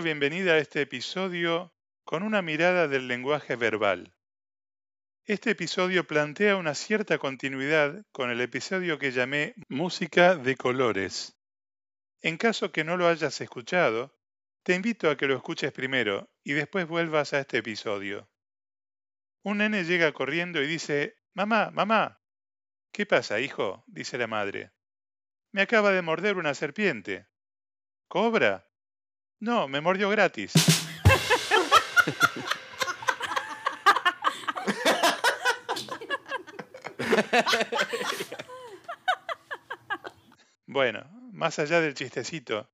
bienvenida a este episodio con una mirada del lenguaje verbal. Este episodio plantea una cierta continuidad con el episodio que llamé Música de Colores. En caso que no lo hayas escuchado, te invito a que lo escuches primero y después vuelvas a este episodio. Un nene llega corriendo y dice, Mamá, mamá. ¿Qué pasa, hijo? dice la madre. Me acaba de morder una serpiente. ¿Cobra? No, me mordió gratis. Bueno, más allá del chistecito,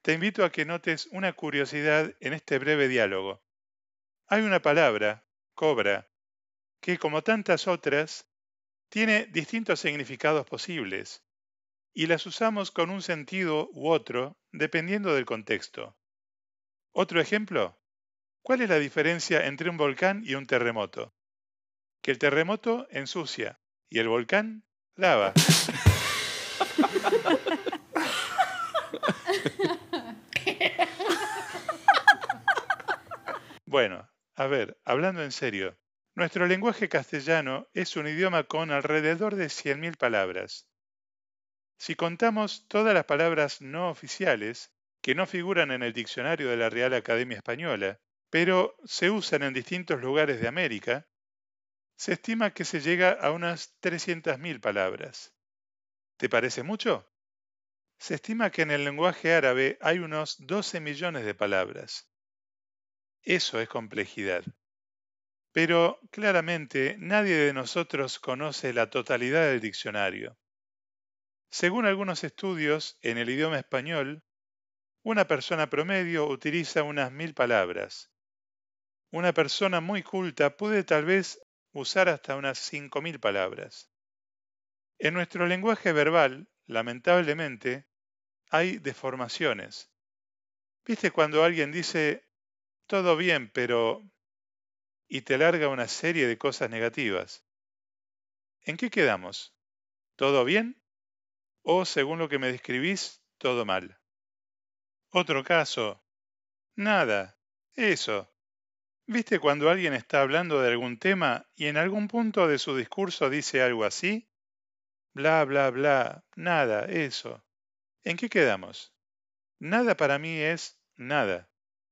te invito a que notes una curiosidad en este breve diálogo. Hay una palabra, cobra, que como tantas otras, tiene distintos significados posibles y las usamos con un sentido u otro dependiendo del contexto. Otro ejemplo, ¿cuál es la diferencia entre un volcán y un terremoto? Que el terremoto ensucia y el volcán lava. Bueno, a ver, hablando en serio, nuestro lenguaje castellano es un idioma con alrededor de 100.000 palabras. Si contamos todas las palabras no oficiales que no figuran en el diccionario de la Real Academia Española, pero se usan en distintos lugares de América, se estima que se llega a unas 300.000 palabras. ¿Te parece mucho? Se estima que en el lenguaje árabe hay unos 12 millones de palabras. Eso es complejidad. Pero claramente nadie de nosotros conoce la totalidad del diccionario. Según algunos estudios, en el idioma español, una persona promedio utiliza unas mil palabras. Una persona muy culta puede tal vez usar hasta unas cinco mil palabras. En nuestro lenguaje verbal, lamentablemente, hay deformaciones. ¿Viste cuando alguien dice, todo bien, pero y te larga una serie de cosas negativas. ¿En qué quedamos? ¿Todo bien? ¿O, según lo que me describís, todo mal? Otro caso. Nada. Eso. ¿Viste cuando alguien está hablando de algún tema y en algún punto de su discurso dice algo así? Bla, bla, bla. Nada. Eso. ¿En qué quedamos? Nada para mí es nada.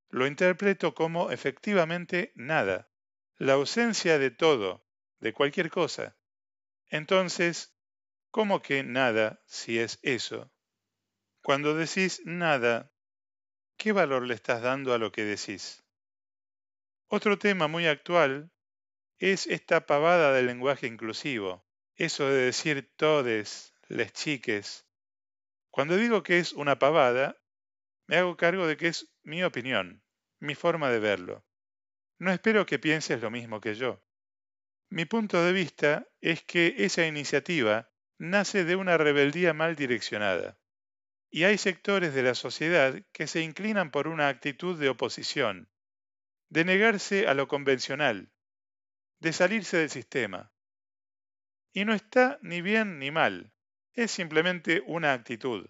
Lo interpreto como efectivamente nada la ausencia de todo, de cualquier cosa. Entonces, ¿cómo que nada si es eso? Cuando decís nada, ¿qué valor le estás dando a lo que decís? Otro tema muy actual es esta pavada del lenguaje inclusivo, eso de decir todes, les chiques. Cuando digo que es una pavada, me hago cargo de que es mi opinión, mi forma de verlo. No espero que pienses lo mismo que yo. Mi punto de vista es que esa iniciativa nace de una rebeldía mal direccionada. Y hay sectores de la sociedad que se inclinan por una actitud de oposición, de negarse a lo convencional, de salirse del sistema. Y no está ni bien ni mal, es simplemente una actitud.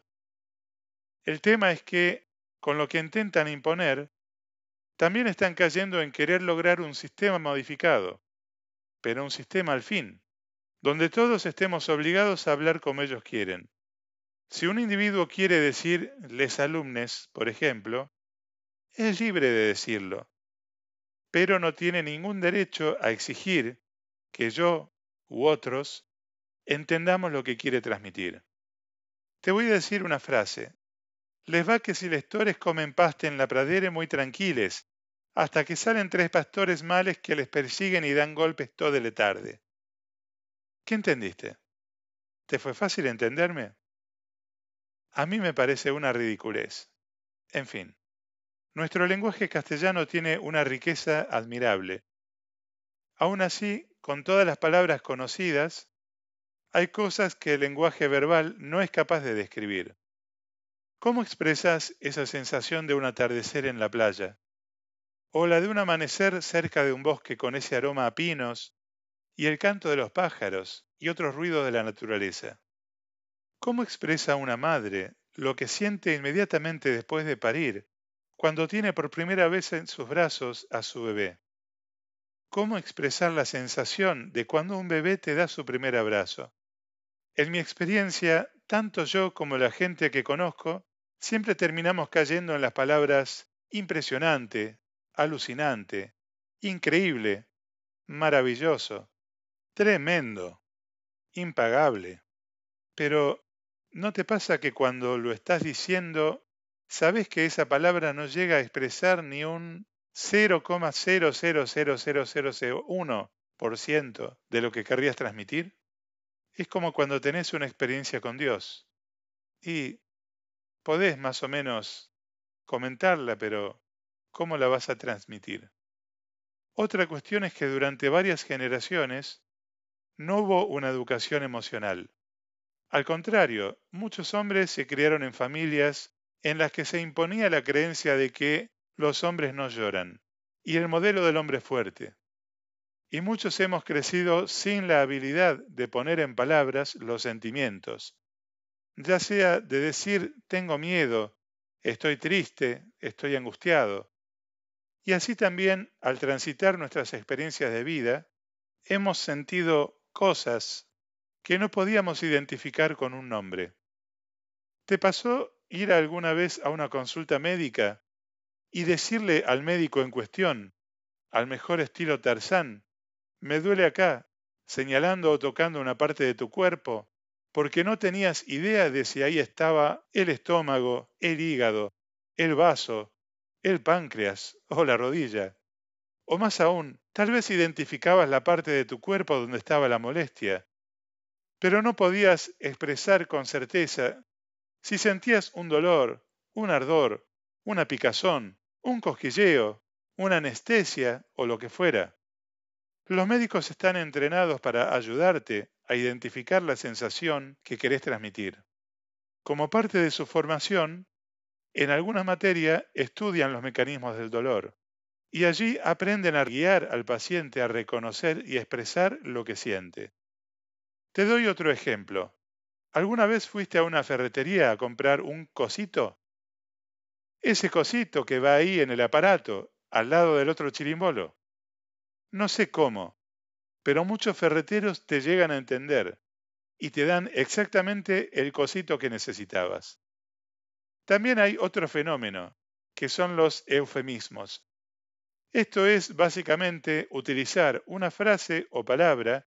El tema es que, con lo que intentan imponer, también están cayendo en querer lograr un sistema modificado, pero un sistema al fin, donde todos estemos obligados a hablar como ellos quieren. Si un individuo quiere decir les alumnes, por ejemplo, es libre de decirlo, pero no tiene ningún derecho a exigir que yo u otros entendamos lo que quiere transmitir. Te voy a decir una frase. Les va que si les tores comen paste en la pradera muy tranquiles, hasta que salen tres pastores males que les persiguen y dan golpes toda la tarde. ¿Qué entendiste? ¿Te fue fácil entenderme? A mí me parece una ridiculez. En fin, nuestro lenguaje castellano tiene una riqueza admirable. Aún así, con todas las palabras conocidas, hay cosas que el lenguaje verbal no es capaz de describir. ¿Cómo expresas esa sensación de un atardecer en la playa? o la de un amanecer cerca de un bosque con ese aroma a pinos y el canto de los pájaros y otros ruidos de la naturaleza. ¿Cómo expresa una madre lo que siente inmediatamente después de parir, cuando tiene por primera vez en sus brazos a su bebé. ¿Cómo expresar la sensación de cuando un bebé te da su primer abrazo? En mi experiencia, tanto yo como la gente que conozco, siempre terminamos cayendo en las palabras impresionante, alucinante, increíble, maravilloso, tremendo, impagable. Pero, ¿no te pasa que cuando lo estás diciendo, sabes que esa palabra no llega a expresar ni un 0,0000001% de lo que querrías transmitir? Es como cuando tenés una experiencia con Dios y podés más o menos comentarla, pero ¿cómo la vas a transmitir? Otra cuestión es que durante varias generaciones no hubo una educación emocional. Al contrario, muchos hombres se criaron en familias en las que se imponía la creencia de que los hombres no lloran y el modelo del hombre fuerte. Y muchos hemos crecido sin la habilidad de poner en palabras los sentimientos, ya sea de decir tengo miedo, estoy triste, estoy angustiado. Y así también, al transitar nuestras experiencias de vida, hemos sentido cosas que no podíamos identificar con un nombre. ¿Te pasó ir alguna vez a una consulta médica y decirle al médico en cuestión, al mejor estilo Tarzán, me duele acá, señalando o tocando una parte de tu cuerpo, porque no tenías idea de si ahí estaba el estómago, el hígado, el vaso, el páncreas o la rodilla. O más aún, tal vez identificabas la parte de tu cuerpo donde estaba la molestia, pero no podías expresar con certeza si sentías un dolor, un ardor, una picazón, un cosquilleo, una anestesia o lo que fuera. Los médicos están entrenados para ayudarte a identificar la sensación que querés transmitir. Como parte de su formación, en alguna materia estudian los mecanismos del dolor y allí aprenden a guiar al paciente a reconocer y expresar lo que siente. Te doy otro ejemplo. ¿Alguna vez fuiste a una ferretería a comprar un cosito? Ese cosito que va ahí en el aparato, al lado del otro chirimbolo. No sé cómo, pero muchos ferreteros te llegan a entender y te dan exactamente el cosito que necesitabas. También hay otro fenómeno, que son los eufemismos. Esto es básicamente utilizar una frase o palabra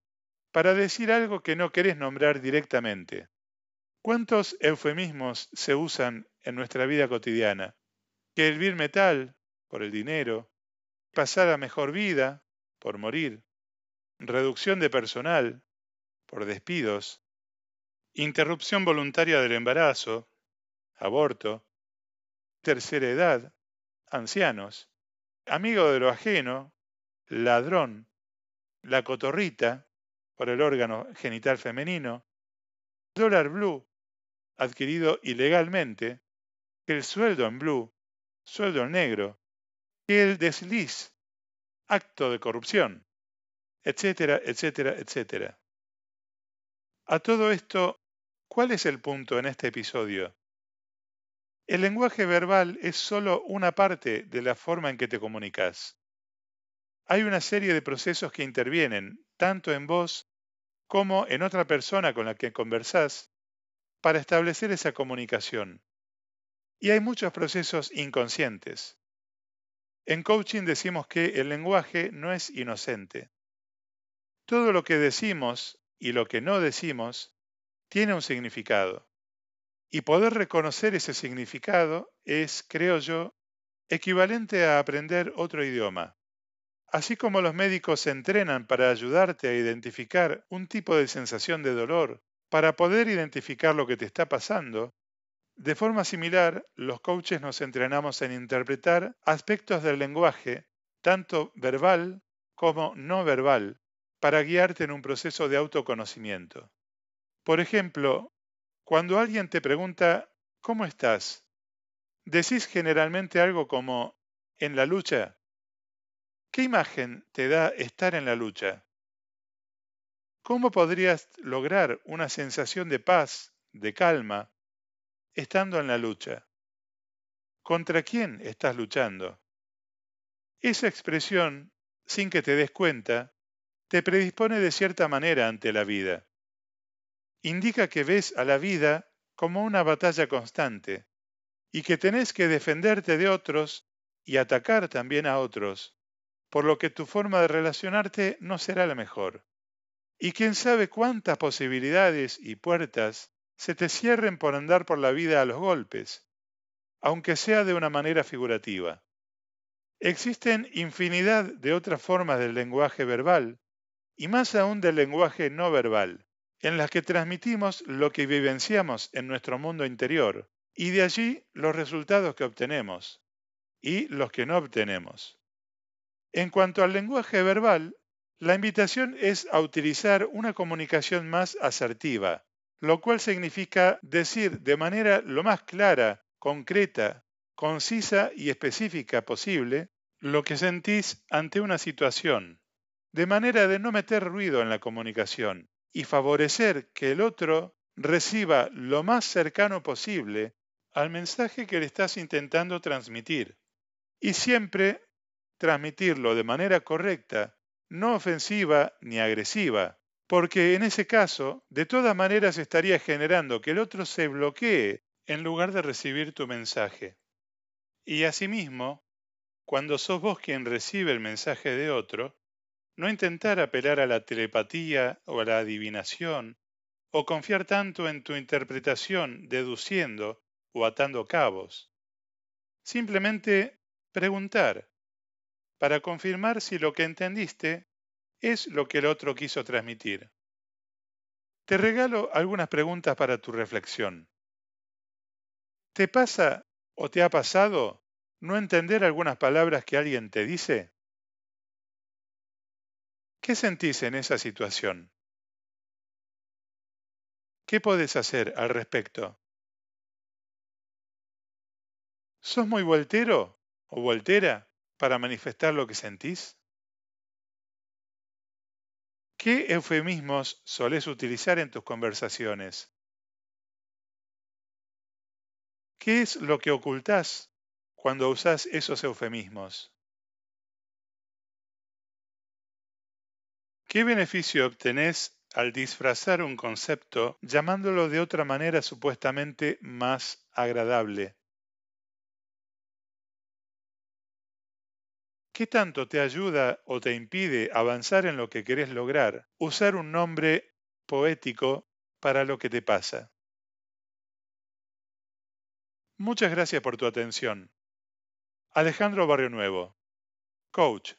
para decir algo que no querés nombrar directamente. ¿Cuántos eufemismos se usan en nuestra vida cotidiana? Que el metal, por el dinero, pasar a mejor vida, por morir, reducción de personal, por despidos, interrupción voluntaria del embarazo, aborto, tercera edad, ancianos, amigo de lo ajeno, ladrón, la cotorrita, por el órgano genital femenino, dólar blue, adquirido ilegalmente, el sueldo en blue, sueldo en negro, que el desliz, acto de corrupción, etcétera, etcétera, etcétera. A todo esto, ¿cuál es el punto en este episodio? El lenguaje verbal es solo una parte de la forma en que te comunicas. Hay una serie de procesos que intervienen, tanto en vos como en otra persona con la que conversás, para establecer esa comunicación. Y hay muchos procesos inconscientes. En coaching decimos que el lenguaje no es inocente. Todo lo que decimos y lo que no decimos tiene un significado. Y poder reconocer ese significado es, creo yo, equivalente a aprender otro idioma. Así como los médicos se entrenan para ayudarte a identificar un tipo de sensación de dolor, para poder identificar lo que te está pasando, de forma similar, los coaches nos entrenamos en interpretar aspectos del lenguaje, tanto verbal como no verbal, para guiarte en un proceso de autoconocimiento. Por ejemplo, cuando alguien te pregunta, ¿cómo estás? Decís generalmente algo como, en la lucha. ¿Qué imagen te da estar en la lucha? ¿Cómo podrías lograr una sensación de paz, de calma, estando en la lucha. contra quién estás luchando. Esa expresión, sin que te des cuenta, te predispone de cierta manera ante la vida. Indica que ves a la vida como una batalla constante y que tenés que defenderte de otros y atacar también a otros, por lo que tu forma de relacionarte no será la mejor. Y quién sabe cuántas posibilidades y puertas se te cierren por andar por la vida a los golpes, aunque sea de una manera figurativa. Existen infinidad de otras formas del lenguaje verbal, y más aún del lenguaje no verbal, en las que transmitimos lo que vivenciamos en nuestro mundo interior, y de allí los resultados que obtenemos, y los que no obtenemos. En cuanto al lenguaje verbal, la invitación es a utilizar una comunicación más asertiva, lo cual significa decir de manera lo más clara, concreta, concisa y específica posible lo que sentís ante una situación, de manera de no meter ruido en la comunicación y favorecer que el otro reciba lo más cercano posible al mensaje que le estás intentando transmitir. Y siempre transmitirlo de manera correcta, no ofensiva ni agresiva, porque en ese caso, de todas maneras estaría generando que el otro se bloquee en lugar de recibir tu mensaje. Y asimismo, cuando sos vos quien recibe el mensaje de otro, no intentar apelar a la telepatía o a la adivinación, o confiar tanto en tu interpretación deduciendo o atando cabos. Simplemente preguntar, para confirmar si lo que entendiste es lo que el otro quiso transmitir. Te regalo algunas preguntas para tu reflexión. ¿Te pasa o te ha pasado no entender algunas palabras que alguien te dice? ¿Qué sentís en esa situación? ¿Qué puedes hacer al respecto? ¿Sos muy voltero o voltera para manifestar lo que sentís? ¿Qué eufemismos solés utilizar en tus conversaciones? ¿Qué es lo que ocultás cuando usás esos eufemismos? ¿Qué beneficio obtenés al disfrazar un concepto llamándolo de otra manera supuestamente más agradable? ¿Qué tanto te ayuda o te impide avanzar en lo que querés lograr usar un nombre poético para lo que te pasa? Muchas gracias por tu atención. Alejandro Barrio Nuevo, coach